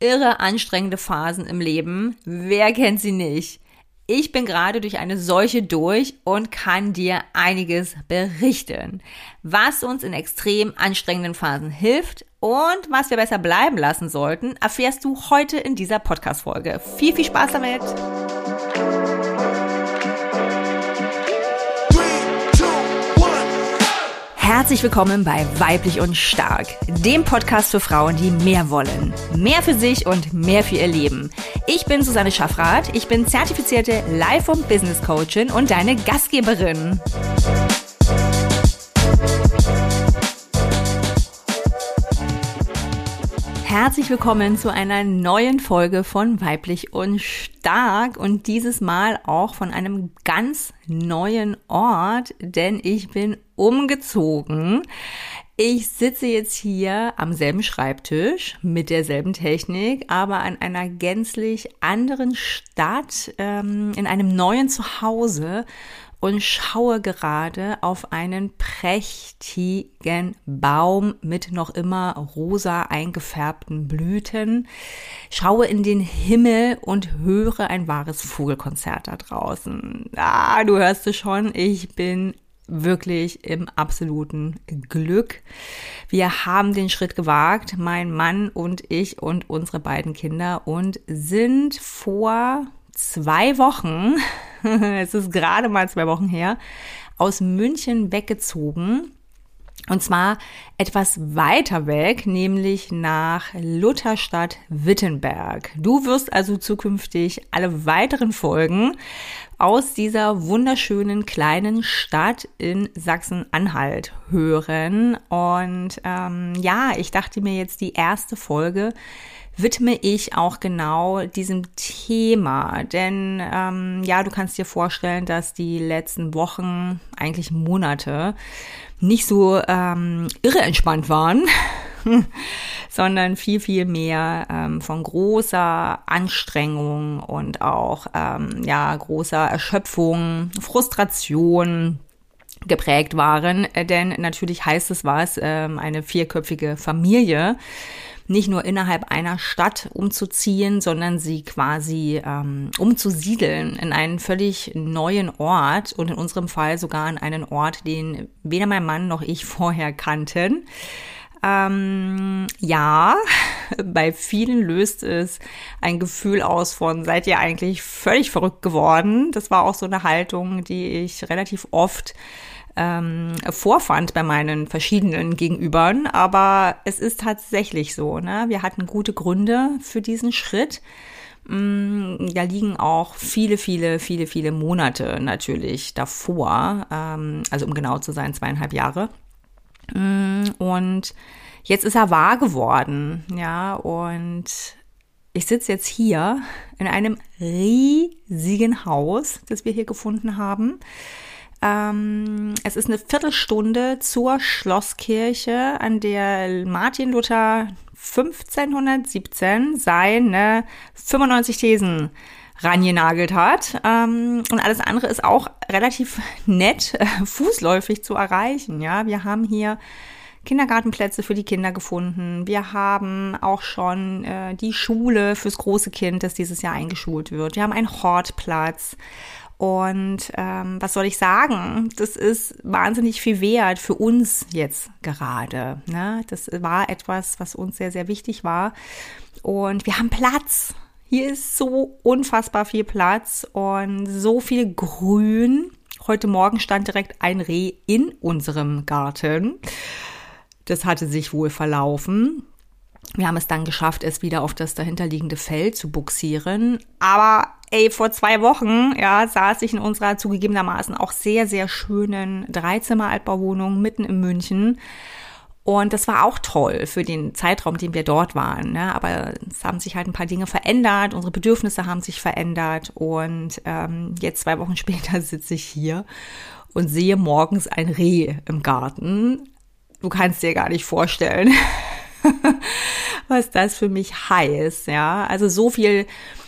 irre anstrengende Phasen im Leben. Wer kennt sie nicht? Ich bin gerade durch eine solche durch und kann dir einiges berichten, was uns in extrem anstrengenden Phasen hilft und was wir besser bleiben lassen sollten, erfährst du heute in dieser Podcast-Folge. Viel, viel Spaß damit! Herzlich willkommen bei Weiblich und Stark, dem Podcast für Frauen, die mehr wollen. Mehr für sich und mehr für ihr Leben. Ich bin Susanne Schaffrath, ich bin zertifizierte Life- und Business Coachin und deine Gastgeberin. Herzlich willkommen zu einer neuen Folge von Weiblich und Stark und dieses Mal auch von einem ganz neuen Ort, denn ich bin umgezogen. Ich sitze jetzt hier am selben Schreibtisch mit derselben Technik, aber an einer gänzlich anderen Stadt, ähm, in einem neuen Zuhause und schaue gerade auf einen prächtigen Baum mit noch immer rosa eingefärbten Blüten, schaue in den Himmel und höre ein wahres Vogelkonzert da draußen. Ah, du hörst es schon, ich bin wirklich im absoluten Glück. Wir haben den Schritt gewagt, mein Mann und ich und unsere beiden Kinder und sind vor zwei Wochen, es ist gerade mal zwei Wochen her, aus München weggezogen. Und zwar etwas weiter weg, nämlich nach Lutherstadt Wittenberg. Du wirst also zukünftig alle weiteren Folgen aus dieser wunderschönen kleinen Stadt in Sachsen-Anhalt hören. Und ähm, ja, ich dachte mir jetzt die erste Folge widme ich auch genau diesem Thema. Denn ähm, ja, du kannst dir vorstellen, dass die letzten Wochen, eigentlich Monate, nicht so ähm, irre entspannt waren, sondern viel, viel mehr ähm, von großer Anstrengung und auch ähm, ja, großer Erschöpfung, Frustration, geprägt waren, denn natürlich heißt es was, ähm, eine vierköpfige Familie nicht nur innerhalb einer Stadt umzuziehen, sondern sie quasi ähm, umzusiedeln in einen völlig neuen Ort und in unserem Fall sogar an einen Ort, den weder mein Mann noch ich vorher kannten. Ähm, ja, bei vielen löst es ein Gefühl aus von, seid ihr eigentlich völlig verrückt geworden? Das war auch so eine Haltung, die ich relativ oft ähm, vorfand bei meinen verschiedenen Gegenübern. Aber es ist tatsächlich so. Ne? Wir hatten gute Gründe für diesen Schritt. Mm, da liegen auch viele, viele, viele, viele Monate natürlich davor. Ähm, also um genau zu sein, zweieinhalb Jahre. Mm, und jetzt ist er wahr geworden. Ja, und ich sitze jetzt hier in einem riesigen Haus, das wir hier gefunden haben. Ähm, es ist eine Viertelstunde zur Schlosskirche, an der Martin Luther 1517 seine 95 Thesen rangenagelt hat. Ähm, und alles andere ist auch relativ nett äh, fußläufig zu erreichen. Ja, wir haben hier Kindergartenplätze für die Kinder gefunden. Wir haben auch schon äh, die Schule fürs große Kind, das dieses Jahr eingeschult wird. Wir haben einen Hortplatz. Und ähm, was soll ich sagen? Das ist wahnsinnig viel wert für uns jetzt gerade. Ne? Das war etwas, was uns sehr, sehr wichtig war. Und wir haben Platz. Hier ist so unfassbar viel Platz und so viel Grün. Heute Morgen stand direkt ein Reh in unserem Garten. Das hatte sich wohl verlaufen. Wir haben es dann geschafft, es wieder auf das dahinterliegende Feld zu buxieren. Aber ey, vor zwei Wochen, ja, saß ich in unserer zugegebenermaßen auch sehr, sehr schönen Dreizimmer-Altbauwohnung mitten in München. Und das war auch toll für den Zeitraum, den wir dort waren. Ne? Aber es haben sich halt ein paar Dinge verändert, unsere Bedürfnisse haben sich verändert. Und ähm, jetzt zwei Wochen später sitze ich hier und sehe morgens ein Reh im Garten. Du kannst dir gar nicht vorstellen, was das für mich heißt. Ja, also so viel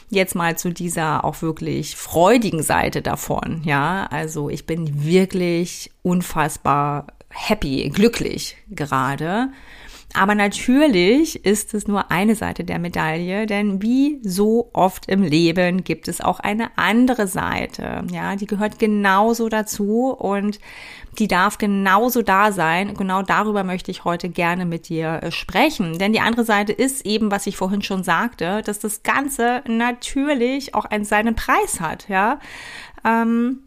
jetzt mal zu dieser auch wirklich freudigen Seite davon. Ja, also ich bin wirklich unfassbar happy, glücklich gerade. Aber natürlich ist es nur eine Seite der Medaille, denn wie so oft im Leben gibt es auch eine andere Seite. Ja, die gehört genauso dazu und die darf genauso da sein. Genau darüber möchte ich heute gerne mit dir äh, sprechen. Denn die andere Seite ist eben, was ich vorhin schon sagte, dass das Ganze natürlich auch einen, seinen Preis hat. Ja. Ähm,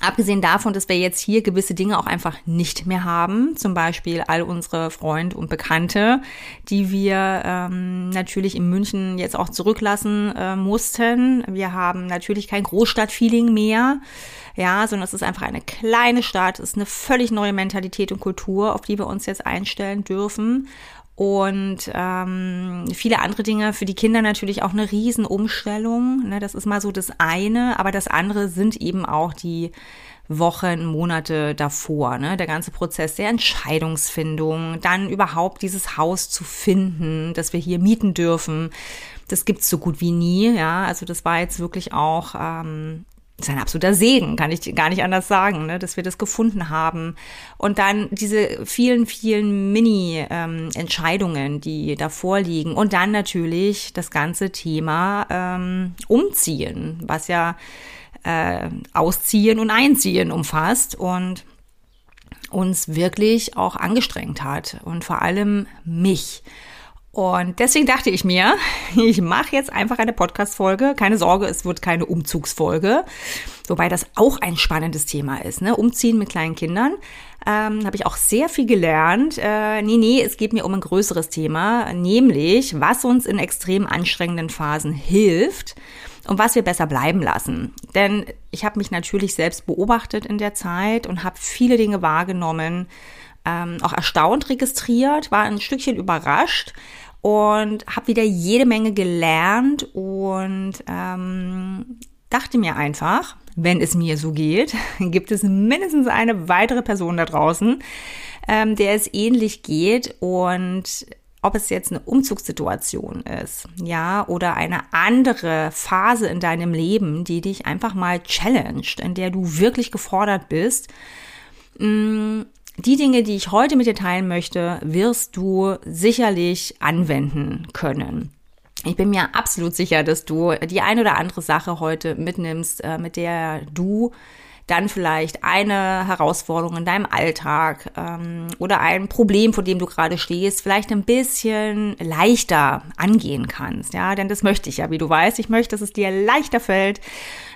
Abgesehen davon, dass wir jetzt hier gewisse Dinge auch einfach nicht mehr haben, zum Beispiel all unsere Freunde und Bekannte, die wir ähm, natürlich in München jetzt auch zurücklassen äh, mussten. Wir haben natürlich kein Großstadtfeeling mehr, ja, sondern es ist einfach eine kleine Stadt, es ist eine völlig neue Mentalität und Kultur, auf die wir uns jetzt einstellen dürfen und ähm, viele andere Dinge für die Kinder natürlich auch eine Riesenumstellung. Ne? Das ist mal so das eine, aber das andere sind eben auch die Wochen, Monate davor, ne? der ganze Prozess der Entscheidungsfindung, dann überhaupt dieses Haus zu finden, dass wir hier mieten dürfen. Das gibt's so gut wie nie, ja. Also das war jetzt wirklich auch ähm, ist ein absoluter Segen, kann ich gar nicht anders sagen, ne, dass wir das gefunden haben. Und dann diese vielen, vielen Mini-Entscheidungen, ähm, die davor liegen. Und dann natürlich das ganze Thema ähm, Umziehen, was ja äh, Ausziehen und Einziehen umfasst und uns wirklich auch angestrengt hat und vor allem mich. Und deswegen dachte ich mir, ich mache jetzt einfach eine Podcast-Folge. Keine Sorge, es wird keine Umzugsfolge. Wobei das auch ein spannendes Thema ist. Ne? Umziehen mit kleinen Kindern. Ähm, habe ich auch sehr viel gelernt. Äh, nee, nee, es geht mir um ein größeres Thema, nämlich was uns in extrem anstrengenden Phasen hilft und was wir besser bleiben lassen. Denn ich habe mich natürlich selbst beobachtet in der Zeit und habe viele Dinge wahrgenommen, ähm, auch erstaunt registriert, war ein Stückchen überrascht und habe wieder jede Menge gelernt und ähm, dachte mir einfach, wenn es mir so geht, gibt es mindestens eine weitere Person da draußen, ähm, der es ähnlich geht und ob es jetzt eine Umzugssituation ist, ja, oder eine andere Phase in deinem Leben, die dich einfach mal challenged, in der du wirklich gefordert bist, mm, die Dinge, die ich heute mit dir teilen möchte, wirst du sicherlich anwenden können. Ich bin mir absolut sicher, dass du die ein oder andere Sache heute mitnimmst, äh, mit der du dann vielleicht eine Herausforderung in deinem Alltag ähm, oder ein Problem, vor dem du gerade stehst, vielleicht ein bisschen leichter angehen kannst. Ja, denn das möchte ich ja, wie du weißt. Ich möchte, dass es dir leichter fällt,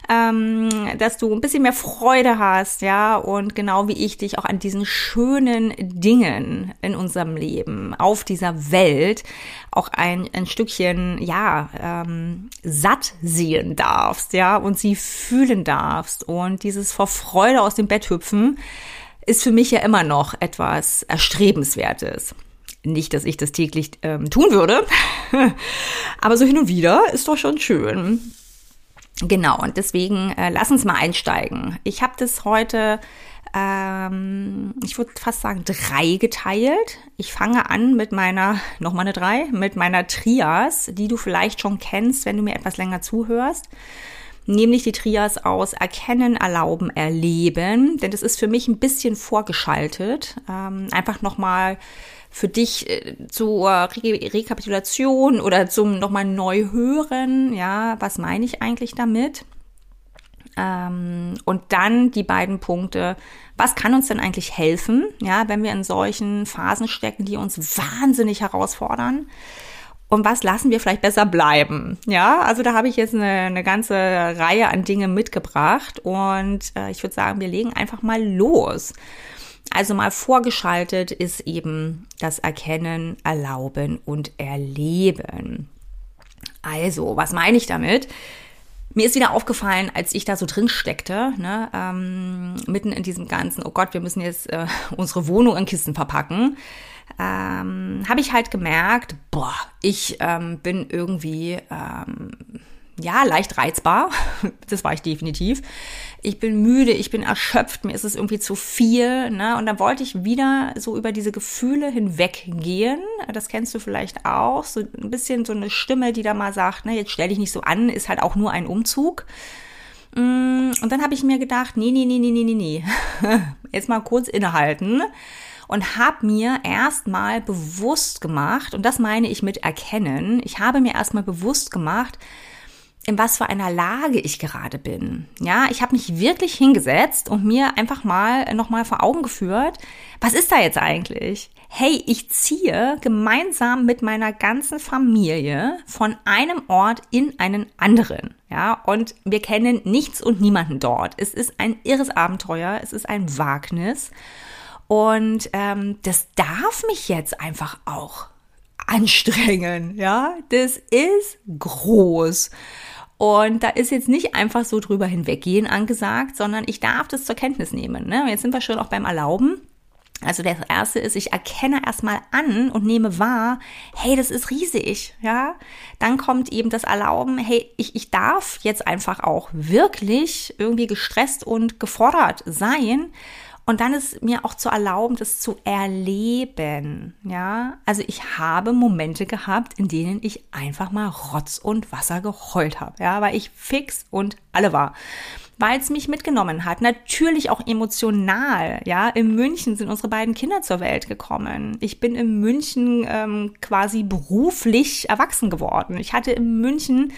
ähm, dass du ein bisschen mehr Freude hast, ja, und genau wie ich dich auch an diesen schönen Dingen in unserem Leben, auf dieser Welt, auch ein, ein Stückchen, ja, ähm, satt sehen darfst, ja, und sie fühlen darfst und dieses vor Freude aus dem Bett hüpfen, ist für mich ja immer noch etwas Erstrebenswertes. Nicht, dass ich das täglich ähm, tun würde, aber so hin und wieder ist doch schon schön. Genau, und deswegen äh, lass uns mal einsteigen. Ich habe das heute, ähm, ich würde fast sagen, drei geteilt. Ich fange an mit meiner, nochmal eine drei, mit meiner Trias, die du vielleicht schon kennst, wenn du mir etwas länger zuhörst. Nämlich die Trias aus Erkennen, Erlauben, Erleben. Denn das ist für mich ein bisschen vorgeschaltet. Ähm, einfach nochmal für dich äh, zur Re Rekapitulation oder zum nochmal neu hören, ja, was meine ich eigentlich damit? Ähm, und dann die beiden Punkte, was kann uns denn eigentlich helfen, ja, wenn wir in solchen Phasen stecken, die uns wahnsinnig herausfordern? Und was lassen wir vielleicht besser bleiben? Ja, also da habe ich jetzt eine, eine ganze Reihe an Dingen mitgebracht und äh, ich würde sagen, wir legen einfach mal los. Also mal vorgeschaltet ist eben das Erkennen, Erlauben und Erleben. Also, was meine ich damit? Mir ist wieder aufgefallen, als ich da so drin steckte, ne, ähm, mitten in diesem ganzen, oh Gott, wir müssen jetzt äh, unsere Wohnung in Kisten verpacken, ähm, habe ich halt gemerkt, boah, ich ähm, bin irgendwie ähm, ja, leicht reizbar. Das war ich definitiv. Ich bin müde, ich bin erschöpft, mir ist es irgendwie zu viel. Ne? Und dann wollte ich wieder so über diese Gefühle hinweggehen. Das kennst du vielleicht auch. So ein bisschen so eine Stimme, die da mal sagt, ne, jetzt stell dich nicht so an, ist halt auch nur ein Umzug. Mm, und dann habe ich mir gedacht, nee, nee, nee, nee, nee, nee, nee. Jetzt mal kurz innehalten und habe mir erstmal bewusst gemacht, und das meine ich mit erkennen, ich habe mir erstmal bewusst gemacht, in was für einer Lage ich gerade bin. Ja, ich habe mich wirklich hingesetzt und mir einfach mal nochmal vor Augen geführt, was ist da jetzt eigentlich? Hey, ich ziehe gemeinsam mit meiner ganzen Familie von einem Ort in einen anderen. Ja, und wir kennen nichts und niemanden dort. Es ist ein irres Abenteuer, es ist ein Wagnis. Und ähm, das darf mich jetzt einfach auch anstrengen. Ja, das ist groß. Und da ist jetzt nicht einfach so drüber hinweggehen angesagt, sondern ich darf das zur Kenntnis nehmen. Ne? Jetzt sind wir schon auch beim Erlauben. Also das erste ist, ich erkenne erstmal an und nehme wahr, hey, das ist riesig, ja. Dann kommt eben das Erlauben, hey, ich, ich darf jetzt einfach auch wirklich irgendwie gestresst und gefordert sein und dann ist mir auch zu erlauben, das zu erleben. Ja, also ich habe Momente gehabt, in denen ich einfach mal Rotz und Wasser geheult habe. Ja, weil ich fix und alle war weil es mich mitgenommen hat. Natürlich auch emotional. Ja, in München sind unsere beiden Kinder zur Welt gekommen. Ich bin in München ähm, quasi beruflich erwachsen geworden. Ich hatte in München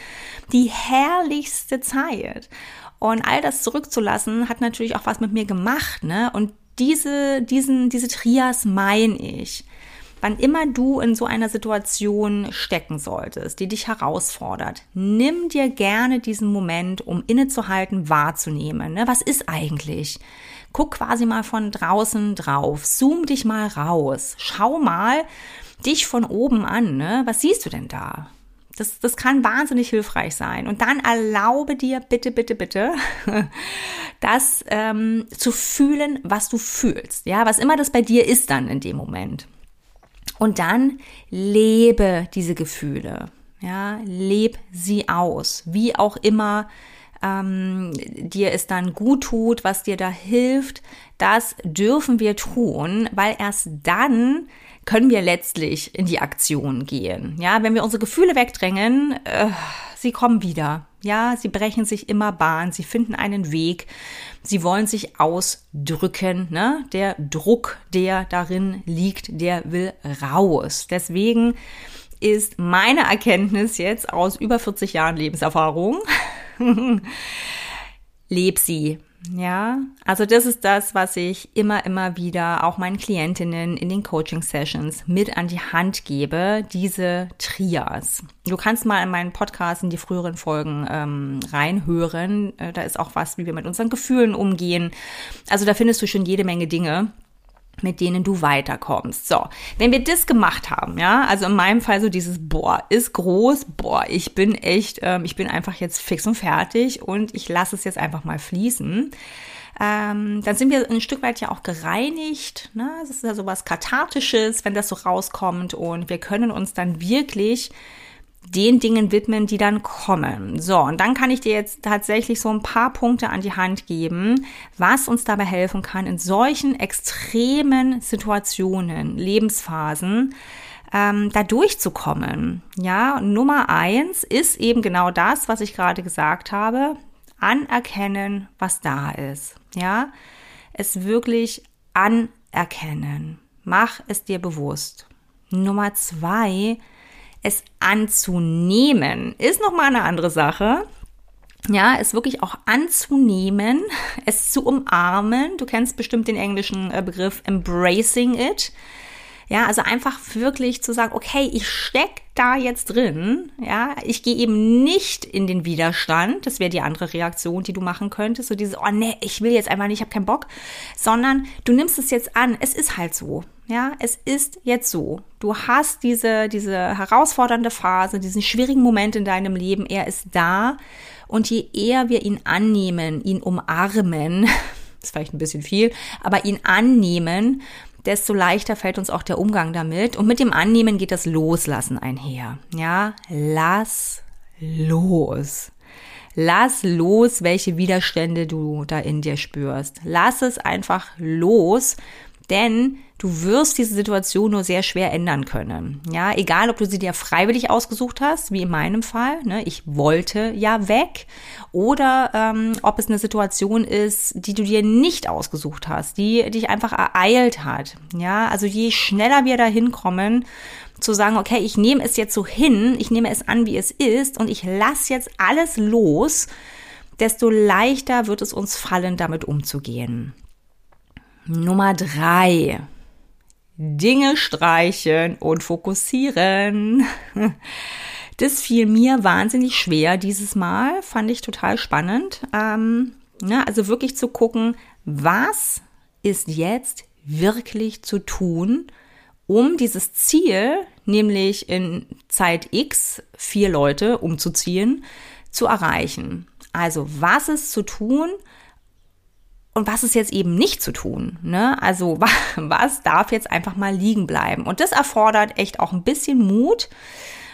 die herrlichste Zeit. Und all das zurückzulassen hat natürlich auch was mit mir gemacht, ne? Und diese, diesen, diese Trias meine ich. Wann immer du in so einer Situation stecken solltest, die dich herausfordert, nimm dir gerne diesen Moment, um innezuhalten, wahrzunehmen. Ne? Was ist eigentlich? Guck quasi mal von draußen drauf, zoom dich mal raus, schau mal dich von oben an. Ne? Was siehst du denn da? Das, das kann wahnsinnig hilfreich sein. Und dann erlaube dir bitte, bitte, bitte, das ähm, zu fühlen, was du fühlst. Ja, was immer das bei dir ist dann in dem Moment. Und dann lebe diese Gefühle. Ja, leb sie aus. Wie auch immer ähm, dir es dann gut tut, was dir da hilft, das dürfen wir tun, weil erst dann können wir letztlich in die Aktion gehen. Ja, wenn wir unsere Gefühle wegdrängen, äh, sie kommen wieder. Ja, sie brechen sich immer Bahn, sie finden einen Weg, sie wollen sich ausdrücken. Ne? Der Druck, der darin liegt, der will raus. Deswegen ist meine Erkenntnis jetzt aus über 40 Jahren Lebenserfahrung, leb sie. Ja, also das ist das, was ich immer, immer wieder auch meinen Klientinnen in den Coaching-Sessions mit an die Hand gebe, diese Trias. Du kannst mal in meinen Podcast in die früheren Folgen ähm, reinhören. Äh, da ist auch was, wie wir mit unseren Gefühlen umgehen. Also da findest du schon jede Menge Dinge mit denen du weiterkommst. So, wenn wir das gemacht haben, ja, also in meinem Fall so dieses Boah ist groß, boah, ich bin echt, ähm, ich bin einfach jetzt fix und fertig und ich lasse es jetzt einfach mal fließen. Ähm, dann sind wir ein Stück weit ja auch gereinigt. Ne? Das ist ja so was Kathartisches, wenn das so rauskommt und wir können uns dann wirklich den Dingen widmen, die dann kommen. So, und dann kann ich dir jetzt tatsächlich so ein paar Punkte an die Hand geben, was uns dabei helfen kann, in solchen extremen Situationen, Lebensphasen, ähm, da durchzukommen. Ja, Nummer eins ist eben genau das, was ich gerade gesagt habe. Anerkennen, was da ist. Ja, es wirklich anerkennen. Mach es dir bewusst. Nummer zwei, es anzunehmen ist nochmal eine andere Sache. Ja, es wirklich auch anzunehmen, es zu umarmen. Du kennst bestimmt den englischen äh, Begriff embracing it. Ja, also einfach wirklich zu sagen, okay, ich steck da jetzt drin. Ja, ich gehe eben nicht in den Widerstand. Das wäre die andere Reaktion, die du machen könntest. So dieses, oh nee, ich will jetzt einfach nicht, ich habe keinen Bock. Sondern du nimmst es jetzt an. Es ist halt so. Ja, es ist jetzt so. Du hast diese, diese herausfordernde Phase, diesen schwierigen Moment in deinem Leben. Er ist da. Und je eher wir ihn annehmen, ihn umarmen, ist vielleicht ein bisschen viel, aber ihn annehmen, desto leichter fällt uns auch der Umgang damit. Und mit dem Annehmen geht das Loslassen einher. Ja, lass los. Lass los, welche Widerstände du da in dir spürst. Lass es einfach los, Denn du wirst diese Situation nur sehr schwer ändern können. Ja, egal, ob du sie dir freiwillig ausgesucht hast, wie in meinem Fall. Ne, ich wollte ja weg. Oder ähm, ob es eine Situation ist, die du dir nicht ausgesucht hast, die dich einfach ereilt hat. Ja, also je schneller wir da hinkommen, zu sagen, okay, ich nehme es jetzt so hin, ich nehme es an, wie es ist und ich lasse jetzt alles los, desto leichter wird es uns fallen, damit umzugehen. Nummer drei. Dinge streichen und fokussieren. Das fiel mir wahnsinnig schwer dieses Mal, fand ich total spannend. Ähm, ne, also wirklich zu gucken, was ist jetzt wirklich zu tun, um dieses Ziel, nämlich in Zeit X vier Leute umzuziehen, zu erreichen. Also was ist zu tun und was ist jetzt eben nicht zu tun? Ne? Also was darf jetzt einfach mal liegen bleiben? Und das erfordert echt auch ein bisschen Mut.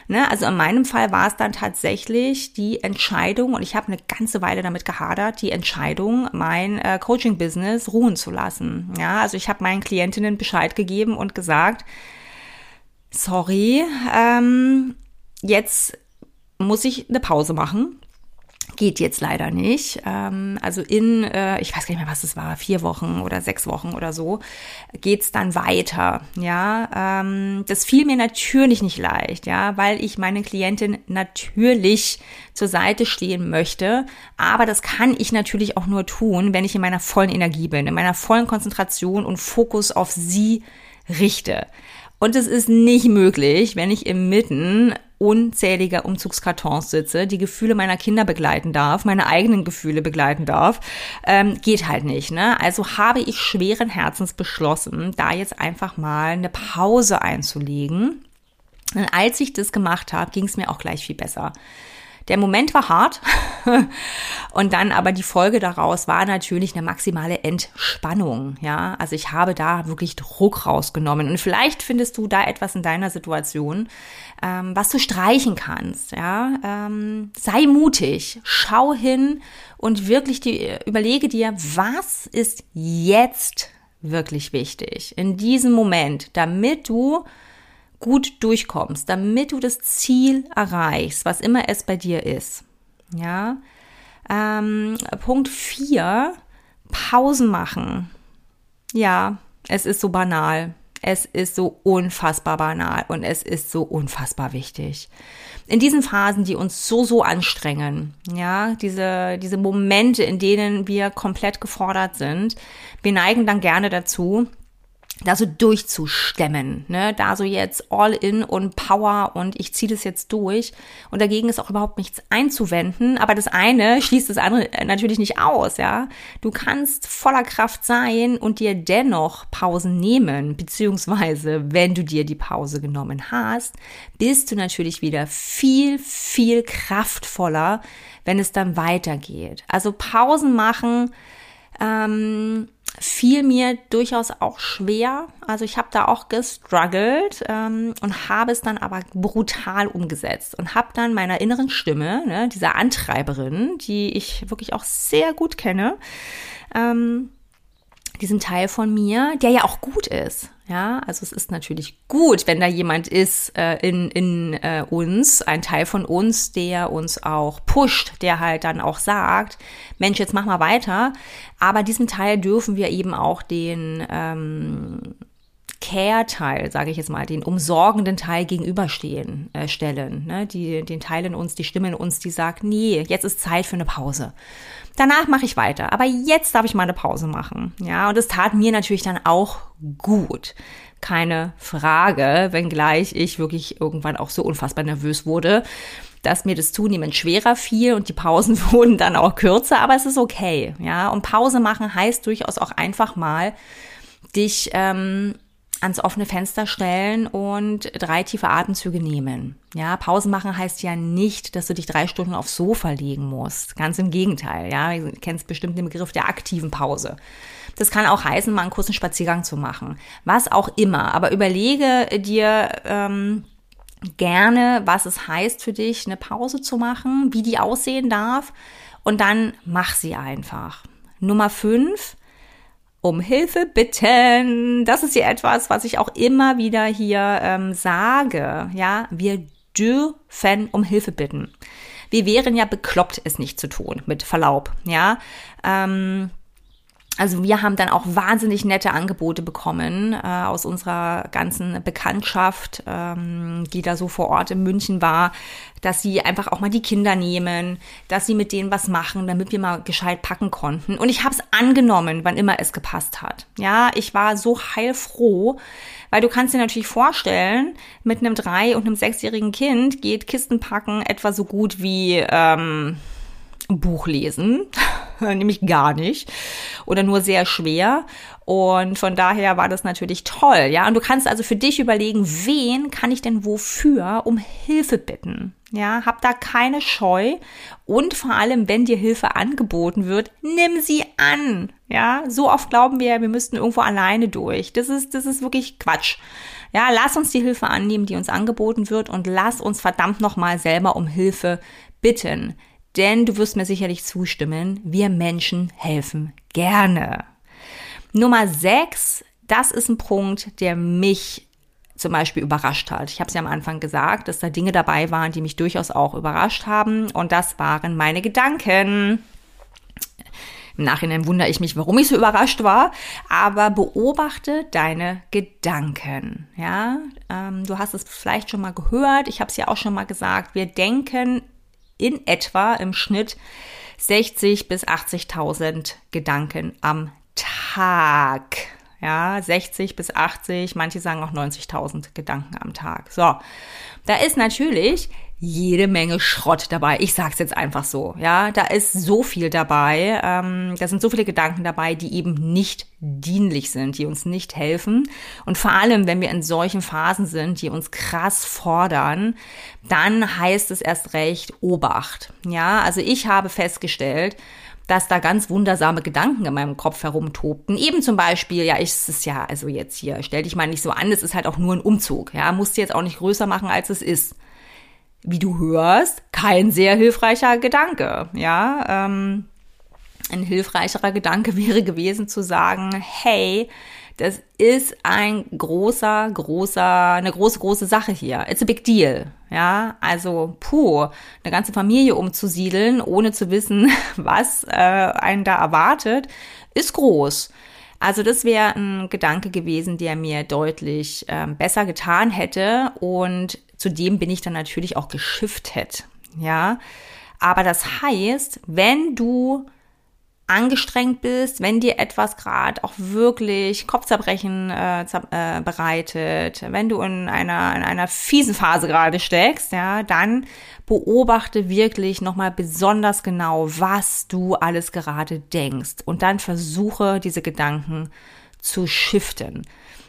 Ne? Also in meinem Fall war es dann tatsächlich die Entscheidung, und ich habe eine ganze Weile damit gehadert, die Entscheidung, mein äh, Coaching-Business ruhen zu lassen. Ja, also ich habe meinen Klientinnen Bescheid gegeben und gesagt, sorry, ähm, jetzt muss ich eine Pause machen geht jetzt leider nicht. Ähm, also in, äh, ich weiß gar nicht mehr, was es war, vier Wochen oder sechs Wochen oder so, geht's dann weiter. Ja, ähm, das fiel mir natürlich nicht leicht, ja, weil ich meine Klientin natürlich zur Seite stehen möchte. Aber das kann ich natürlich auch nur tun, wenn ich in meiner vollen Energie bin, in meiner vollen Konzentration und Fokus auf sie richte. Und es ist nicht möglich, wenn ich im Mitten unzähliger Umzugskartons sitze, die Gefühle meiner Kinder begleiten darf, meine eigenen Gefühle begleiten darf, ähm, geht halt nicht. Ne? Also habe ich schweren Herzens beschlossen, da jetzt einfach mal eine Pause einzulegen. Und als ich das gemacht habe, ging es mir auch gleich viel besser. Der Moment war hart und dann aber die Folge daraus war natürlich eine maximale Entspannung. Ja, also ich habe da wirklich Druck rausgenommen und vielleicht findest du da etwas in deiner Situation, ähm, was du streichen kannst. Ja, ähm, sei mutig, schau hin und wirklich die, überlege dir, was ist jetzt wirklich wichtig in diesem Moment, damit du gut durchkommst, damit du das Ziel erreichst, was immer es bei dir ist. Ja. Ähm, Punkt 4, Pausen machen. Ja, es ist so banal. Es ist so unfassbar banal und es ist so unfassbar wichtig. In diesen Phasen, die uns so, so anstrengen, ja, diese, diese Momente, in denen wir komplett gefordert sind, wir neigen dann gerne dazu, da so durchzustemmen, ne, da so jetzt all in und Power und ich ziehe das jetzt durch und dagegen ist auch überhaupt nichts einzuwenden, aber das eine schließt das andere natürlich nicht aus, ja. Du kannst voller Kraft sein und dir dennoch Pausen nehmen, beziehungsweise wenn du dir die Pause genommen hast, bist du natürlich wieder viel, viel kraftvoller, wenn es dann weitergeht. Also Pausen machen, ähm, fiel mir durchaus auch schwer. Also ich habe da auch gestruggelt ähm, und habe es dann aber brutal umgesetzt und habe dann meiner inneren Stimme, ne, dieser Antreiberin, die ich wirklich auch sehr gut kenne, ähm, diesen Teil von mir, der ja auch gut ist. Ja, also es ist natürlich gut, wenn da jemand ist äh, in, in äh, uns, ein Teil von uns, der uns auch pusht, der halt dann auch sagt, Mensch, jetzt mach mal weiter. Aber diesem Teil dürfen wir eben auch den ähm, Care-Teil, sage ich jetzt mal, den umsorgenden Teil gegenüberstehen, äh, stellen. Ne? Die, den Teil in uns, die Stimme in uns, die sagt, nee, jetzt ist Zeit für eine Pause. Danach mache ich weiter, aber jetzt darf ich mal eine Pause machen. Ja, und es tat mir natürlich dann auch gut. Keine Frage, wenngleich ich wirklich irgendwann auch so unfassbar nervös wurde, dass mir das zunehmend schwerer fiel und die Pausen wurden dann auch kürzer, aber es ist okay. Ja, und Pause machen heißt durchaus auch einfach mal dich ähm, ans offene Fenster stellen und drei tiefe Atemzüge nehmen. Ja, Pausen machen heißt ja nicht, dass du dich drei Stunden aufs Sofa legen musst. Ganz im Gegenteil. Ja, du kennst bestimmt den Begriff der aktiven Pause. Das kann auch heißen, mal einen kurzen Spaziergang zu machen. Was auch immer. Aber überlege dir, ähm, gerne, was es heißt für dich, eine Pause zu machen, wie die aussehen darf und dann mach sie einfach. Nummer fünf, um Hilfe bitten. Das ist ja etwas, was ich auch immer wieder hier ähm, sage. Ja, wir dürfen um Hilfe bitten. Wir wären ja bekloppt, es nicht zu tun, mit Verlaub. Ja, ähm, also wir haben dann auch wahnsinnig nette Angebote bekommen äh, aus unserer ganzen Bekanntschaft, ähm, die da so vor Ort in München war, dass sie einfach auch mal die Kinder nehmen, dass sie mit denen was machen, damit wir mal gescheit packen konnten. Und ich habe es angenommen, wann immer es gepasst hat. Ja, ich war so heilfroh, weil du kannst dir natürlich vorstellen, mit einem drei- und einem sechsjährigen Kind geht Kistenpacken etwa so gut wie ähm, Buch lesen, nämlich gar nicht oder nur sehr schwer. Und von daher war das natürlich toll, ja. Und du kannst also für dich überlegen, wen kann ich denn wofür um Hilfe bitten? Ja, hab da keine Scheu und vor allem, wenn dir Hilfe angeboten wird, nimm sie an. Ja, so oft glauben wir, wir müssten irgendwo alleine durch. Das ist, das ist wirklich Quatsch. Ja, lass uns die Hilfe annehmen, die uns angeboten wird und lass uns verdammt nochmal selber um Hilfe bitten. Denn du wirst mir sicherlich zustimmen, wir Menschen helfen gerne. Nummer sechs, das ist ein Punkt, der mich zum Beispiel überrascht hat. Ich habe es ja am Anfang gesagt, dass da Dinge dabei waren, die mich durchaus auch überrascht haben. Und das waren meine Gedanken. Im Nachhinein wundere ich mich, warum ich so überrascht war. Aber beobachte deine Gedanken. Ja, ähm, du hast es vielleicht schon mal gehört. Ich habe es ja auch schon mal gesagt. Wir denken in etwa im Schnitt 60 bis 80.000 Gedanken am Tag. Ja, 60 bis 80, manche sagen auch 90.000 Gedanken am Tag. So, da ist natürlich jede Menge Schrott dabei. Ich sag's jetzt einfach so. Ja, da ist so viel dabei. Ähm, da sind so viele Gedanken dabei, die eben nicht dienlich sind, die uns nicht helfen. Und vor allem, wenn wir in solchen Phasen sind, die uns krass fordern, dann heißt es erst recht Obacht. Ja, also ich habe festgestellt, dass da ganz wundersame Gedanken in meinem Kopf herumtobten. Eben zum Beispiel, ja, ich, es ist ja, also jetzt hier, stell dich mal nicht so an, es ist halt auch nur ein Umzug. Ja, musst du jetzt auch nicht größer machen, als es ist wie du hörst, kein sehr hilfreicher Gedanke. Ja, ähm, ein hilfreicherer Gedanke wäre gewesen zu sagen, hey, das ist ein großer, großer, eine große, große Sache hier. It's a big deal. Ja, also puh, eine ganze Familie umzusiedeln, ohne zu wissen, was äh, einen da erwartet, ist groß. Also das wäre ein Gedanke gewesen, der mir deutlich ähm, besser getan hätte und Zudem bin ich dann natürlich auch geschiftet, ja. Aber das heißt, wenn du angestrengt bist, wenn dir etwas gerade auch wirklich Kopfzerbrechen äh, äh, bereitet, wenn du in einer in einer fiesen Phase gerade steckst, ja, dann beobachte wirklich nochmal besonders genau, was du alles gerade denkst und dann versuche diese Gedanken zu shiften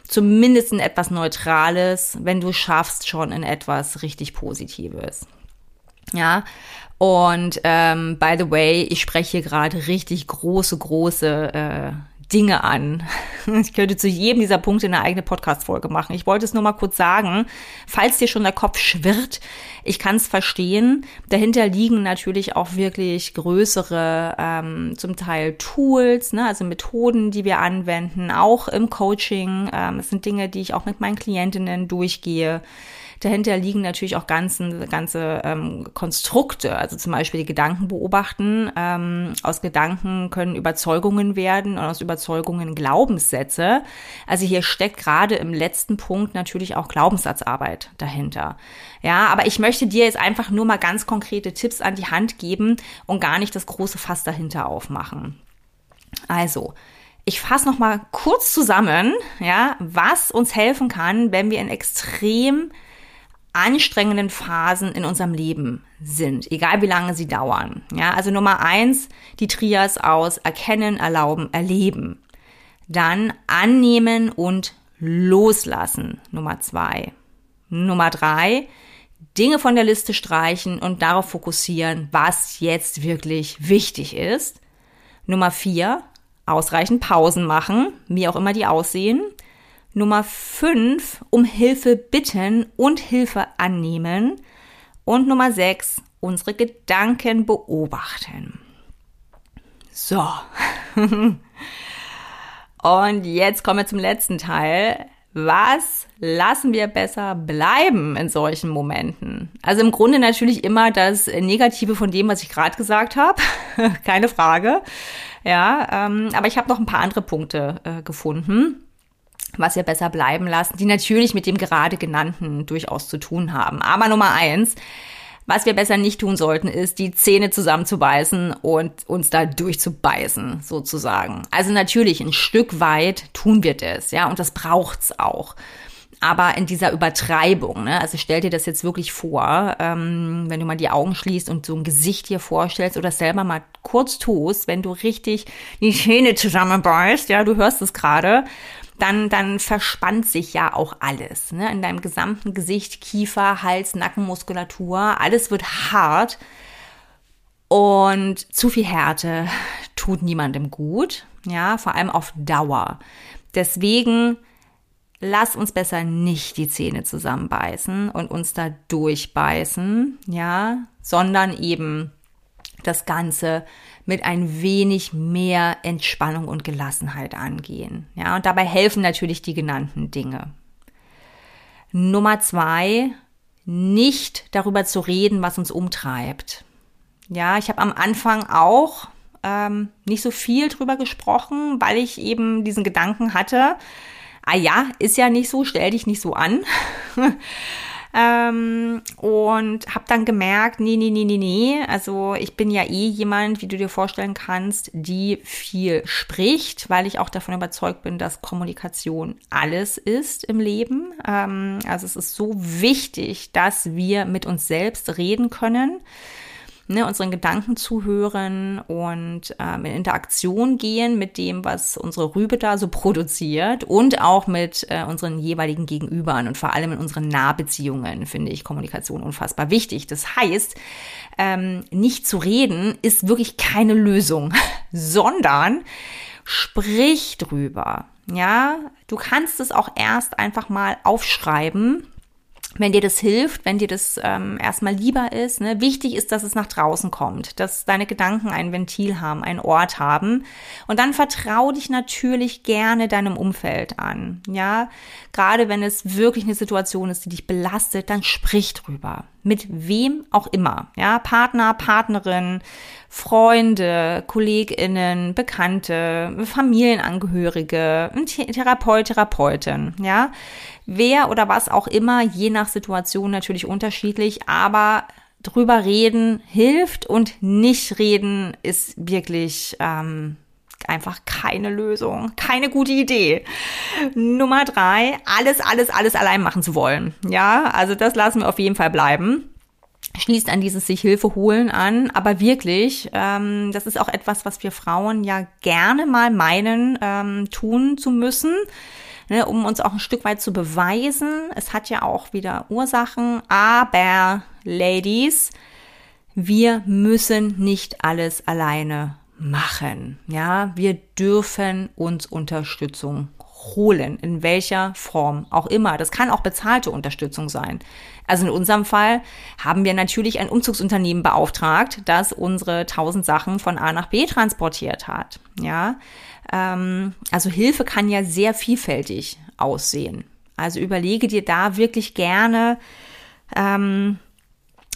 zumindest in etwas Neutrales, wenn du schaffst, schon in etwas richtig Positives. Ja, und ähm, by the way, ich spreche hier gerade richtig große, große äh, Dinge an. Ich könnte zu jedem dieser Punkte eine eigene Podcast-Folge machen. Ich wollte es nur mal kurz sagen, falls dir schon der Kopf schwirrt, ich kann es verstehen. Dahinter liegen natürlich auch wirklich größere, ähm, zum Teil Tools, ne, also Methoden, die wir anwenden, auch im Coaching. Ähm, es sind Dinge, die ich auch mit meinen Klientinnen durchgehe. Dahinter liegen natürlich auch ganzen, ganze ähm, Konstrukte, also zum Beispiel die Gedanken beobachten. Ähm, aus Gedanken können Überzeugungen werden und aus Überzeugungen Glaubenssätze. Also hier steckt gerade im letzten Punkt natürlich auch Glaubenssatzarbeit dahinter. Ja, aber ich möchte dir jetzt einfach nur mal ganz konkrete Tipps an die Hand geben und gar nicht das große Fass dahinter aufmachen. Also, ich fasse noch mal kurz zusammen, ja, was uns helfen kann, wenn wir in extrem anstrengenden Phasen in unserem Leben sind, egal wie lange sie dauern. Ja, also Nummer eins, die Trias aus erkennen, erlauben, erleben. Dann annehmen und loslassen. Nummer zwei. Nummer drei, Dinge von der Liste streichen und darauf fokussieren, was jetzt wirklich wichtig ist. Nummer vier, ausreichend Pausen machen, wie auch immer die aussehen. Nummer 5, um Hilfe bitten und Hilfe annehmen. Und Nummer 6, unsere Gedanken beobachten. So. Und jetzt kommen wir zum letzten Teil. Was lassen wir besser bleiben in solchen Momenten? Also im Grunde natürlich immer das Negative von dem, was ich gerade gesagt habe. Keine Frage. Ja, ähm, aber ich habe noch ein paar andere Punkte äh, gefunden was wir besser bleiben lassen, die natürlich mit dem gerade genannten durchaus zu tun haben. Aber Nummer eins, was wir besser nicht tun sollten, ist, die Zähne zusammenzubeißen und uns da durchzubeißen, sozusagen. Also natürlich, ein Stück weit tun wir das, ja, und das braucht's auch. Aber in dieser Übertreibung, ne? also stell dir das jetzt wirklich vor, ähm, wenn du mal die Augen schließt und so ein Gesicht dir vorstellst oder selber mal kurz tust, wenn du richtig die Zähne zusammenbeißt, ja, du hörst es gerade, dann, dann verspannt sich ja auch alles. Ne? In deinem gesamten Gesicht, Kiefer, Hals, Nackenmuskulatur, alles wird hart. Und zu viel Härte tut niemandem gut, ja, vor allem auf Dauer. Deswegen lass uns besser nicht die Zähne zusammenbeißen und uns da durchbeißen, ja, sondern eben das Ganze mit ein wenig mehr Entspannung und Gelassenheit angehen. Ja, und dabei helfen natürlich die genannten Dinge. Nummer zwei, nicht darüber zu reden, was uns umtreibt. Ja, ich habe am Anfang auch ähm, nicht so viel drüber gesprochen, weil ich eben diesen Gedanken hatte, ah ja, ist ja nicht so, stell dich nicht so an. Ähm, und habe dann gemerkt, nee, nee, nee, nee, nee. Also ich bin ja eh jemand, wie du dir vorstellen kannst, die viel spricht, weil ich auch davon überzeugt bin, dass Kommunikation alles ist im Leben. Ähm, also es ist so wichtig, dass wir mit uns selbst reden können ne, unseren Gedanken zuhören und ähm, in Interaktion gehen mit dem, was unsere Rübe da so produziert und auch mit äh, unseren jeweiligen Gegenübern und vor allem in unseren Nahbeziehungen finde ich Kommunikation unfassbar wichtig. Das heißt, ähm, nicht zu reden ist wirklich keine Lösung, sondern sprich drüber. Ja, du kannst es auch erst einfach mal aufschreiben wenn dir das hilft, wenn dir das ähm, erstmal lieber ist. Ne? Wichtig ist, dass es nach draußen kommt, dass deine Gedanken ein Ventil haben, einen Ort haben. Und dann vertrau dich natürlich gerne deinem Umfeld an. Ja, gerade wenn es wirklich eine Situation ist, die dich belastet, dann sprich drüber. Mit wem auch immer. Ja, Partner, Partnerin, Freunde, KollegInnen, Bekannte, Familienangehörige, Therapeut, Therapeutin. Ja, wer oder was auch immer, je nach Situation natürlich unterschiedlich, aber drüber reden hilft und nicht reden ist wirklich ähm, einfach keine Lösung, keine gute Idee. Nummer drei, alles, alles, alles allein machen zu wollen. Ja, also das lassen wir auf jeden Fall bleiben schließt an dieses sich Hilfe holen an, aber wirklich, ähm, das ist auch etwas, was wir Frauen ja gerne mal meinen, ähm, tun zu müssen ne, um uns auch ein Stück weit zu beweisen. Es hat ja auch wieder Ursachen, aber Ladies, wir müssen nicht alles alleine machen. Ja, wir dürfen uns Unterstützung holen, in welcher Form auch immer. Das kann auch bezahlte Unterstützung sein. Also in unserem Fall haben wir natürlich ein Umzugsunternehmen beauftragt, das unsere tausend Sachen von A nach B transportiert hat. Ja, ähm, also Hilfe kann ja sehr vielfältig aussehen. Also überlege dir da wirklich gerne, ähm,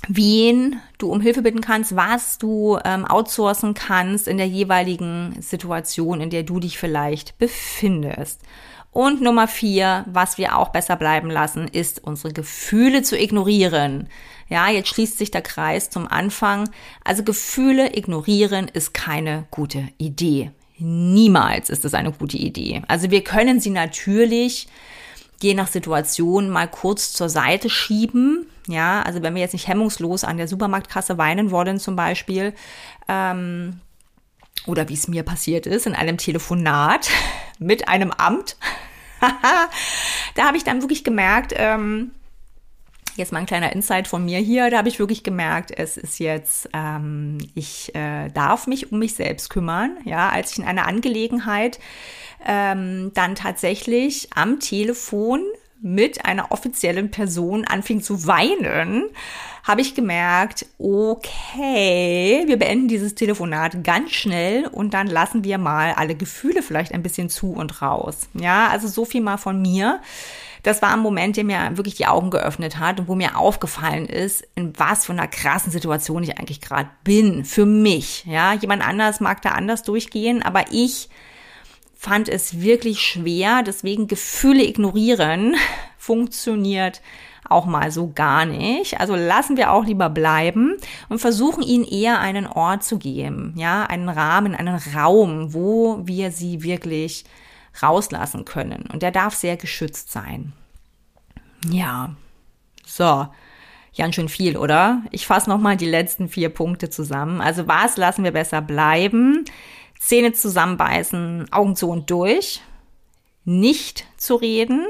wen du um Hilfe bitten kannst, was du ähm, outsourcen kannst in der jeweiligen Situation, in der du dich vielleicht befindest. Und Nummer vier, was wir auch besser bleiben lassen, ist unsere Gefühle zu ignorieren. Ja, jetzt schließt sich der Kreis zum Anfang. Also Gefühle ignorieren ist keine gute Idee. Niemals ist es eine gute Idee. Also wir können sie natürlich je nach Situation mal kurz zur Seite schieben. Ja, also wenn wir jetzt nicht hemmungslos an der Supermarktkasse weinen wollen zum Beispiel, ähm, oder wie es mir passiert ist, in einem Telefonat mit einem Amt, da habe ich dann wirklich gemerkt, ähm, Jetzt mal ein kleiner Insight von mir hier. Da habe ich wirklich gemerkt, es ist jetzt, ähm, ich äh, darf mich um mich selbst kümmern. Ja, als ich in einer Angelegenheit ähm, dann tatsächlich am Telefon mit einer offiziellen Person anfing zu weinen, habe ich gemerkt, okay, wir beenden dieses Telefonat ganz schnell und dann lassen wir mal alle Gefühle vielleicht ein bisschen zu und raus. Ja, also so viel mal von mir. Das war ein Moment, der mir wirklich die Augen geöffnet hat und wo mir aufgefallen ist, in was für einer krassen Situation ich eigentlich gerade bin. Für mich. Ja, jemand anders mag da anders durchgehen, aber ich fand es wirklich schwer. Deswegen Gefühle ignorieren funktioniert auch mal so gar nicht. Also lassen wir auch lieber bleiben und versuchen ihnen eher einen Ort zu geben, ja, einen Rahmen, einen Raum, wo wir sie wirklich rauslassen können. Und der darf sehr geschützt sein. Ja, so. Ganz schön viel, oder? Ich fasse nochmal die letzten vier Punkte zusammen. Also was lassen wir besser bleiben? Zähne zusammenbeißen, Augen zu und durch. Nicht zu reden.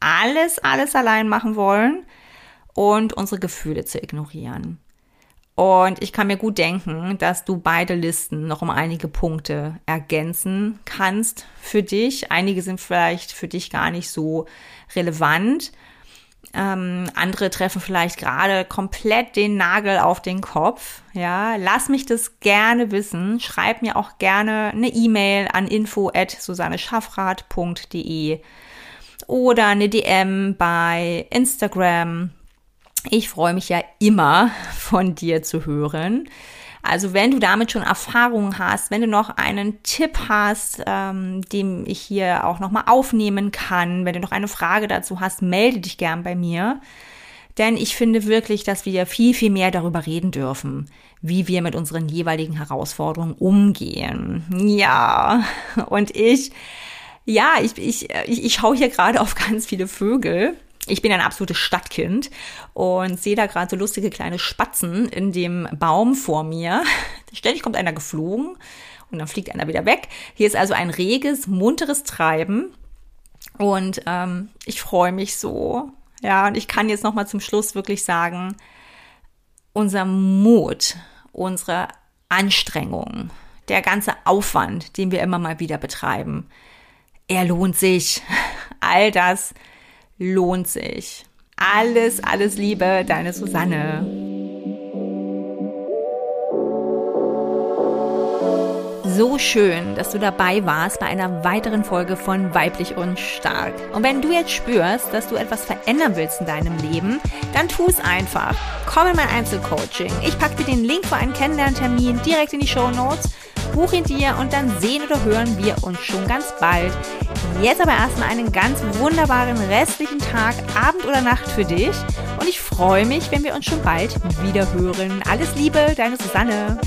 Alles, alles allein machen wollen. Und unsere Gefühle zu ignorieren. Und ich kann mir gut denken, dass du beide Listen noch um einige Punkte ergänzen kannst für dich. Einige sind vielleicht für dich gar nicht so relevant. Ähm, andere treffen vielleicht gerade komplett den Nagel auf den Kopf. Ja, lass mich das gerne wissen. Schreib mir auch gerne eine E-Mail an info at susanneschaffrath.de oder eine DM bei Instagram ich freue mich ja immer von dir zu hören. Also wenn du damit schon Erfahrungen hast, wenn du noch einen Tipp hast, ähm, den ich hier auch nochmal aufnehmen kann, wenn du noch eine Frage dazu hast, melde dich gern bei mir. Denn ich finde wirklich, dass wir viel, viel mehr darüber reden dürfen, wie wir mit unseren jeweiligen Herausforderungen umgehen. Ja, und ich, ja, ich, ich, ich, ich schaue hier gerade auf ganz viele Vögel ich bin ein absolutes Stadtkind und sehe da gerade so lustige kleine Spatzen in dem Baum vor mir. Ständig kommt einer geflogen und dann fliegt einer wieder weg. Hier ist also ein reges, munteres Treiben und ähm, ich freue mich so. Ja, und ich kann jetzt noch mal zum Schluss wirklich sagen, unser Mut, unsere Anstrengung, der ganze Aufwand, den wir immer mal wieder betreiben, er lohnt sich. All das lohnt sich. Alles, alles Liebe, deine Susanne. So schön, dass du dabei warst bei einer weiteren Folge von Weiblich und Stark. Und wenn du jetzt spürst, dass du etwas verändern willst in deinem Leben, dann tu es einfach. Komm in mein Einzelcoaching. Ich packe dir den Link für einen Kennenlerntermin direkt in die Show Notes buch ihn dir und dann sehen oder hören wir uns schon ganz bald. Jetzt aber erstmal einen ganz wunderbaren restlichen Tag, Abend oder Nacht für dich und ich freue mich, wenn wir uns schon bald wieder hören. Alles Liebe, deine Susanne.